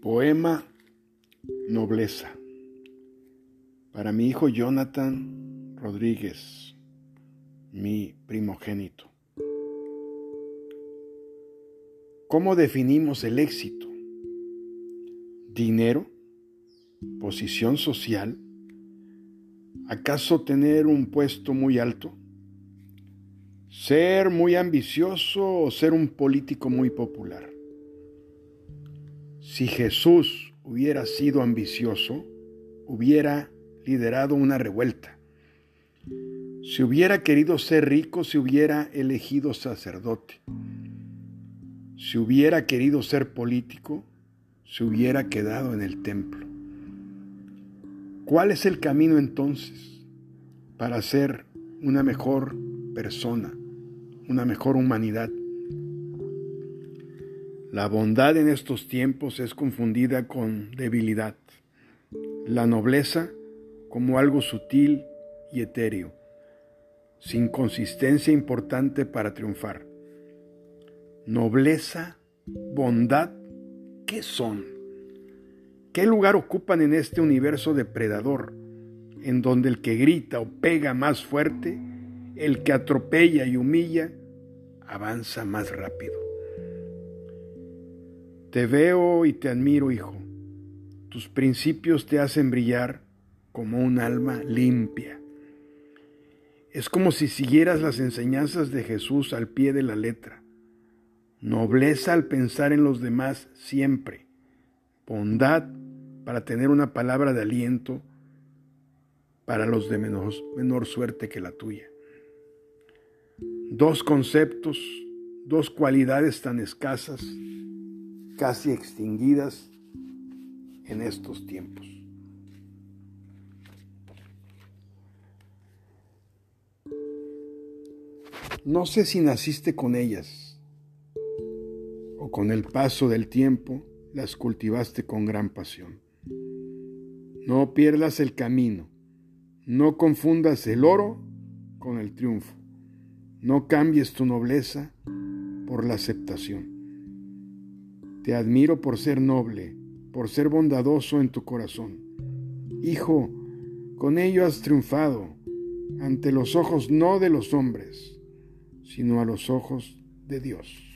Poema Nobleza. Para mi hijo Jonathan Rodríguez, mi primogénito. ¿Cómo definimos el éxito? ¿Dinero? ¿Posición social? ¿Acaso tener un puesto muy alto? ¿Ser muy ambicioso o ser un político muy popular? Si Jesús hubiera sido ambicioso, hubiera liderado una revuelta. Si hubiera querido ser rico, se hubiera elegido sacerdote. Si hubiera querido ser político, se hubiera quedado en el templo. ¿Cuál es el camino entonces para ser una mejor persona, una mejor humanidad? La bondad en estos tiempos es confundida con debilidad, la nobleza como algo sutil y etéreo, sin consistencia importante para triunfar. Nobleza, bondad, ¿qué son? ¿Qué lugar ocupan en este universo depredador, en donde el que grita o pega más fuerte, el que atropella y humilla, avanza más rápido? Te veo y te admiro, hijo. Tus principios te hacen brillar como un alma limpia. Es como si siguieras las enseñanzas de Jesús al pie de la letra. Nobleza al pensar en los demás siempre. Bondad para tener una palabra de aliento para los de menor, menor suerte que la tuya. Dos conceptos, dos cualidades tan escasas casi extinguidas en estos tiempos. No sé si naciste con ellas o con el paso del tiempo las cultivaste con gran pasión. No pierdas el camino, no confundas el oro con el triunfo, no cambies tu nobleza por la aceptación. Te admiro por ser noble, por ser bondadoso en tu corazón. Hijo, con ello has triunfado ante los ojos no de los hombres, sino a los ojos de Dios.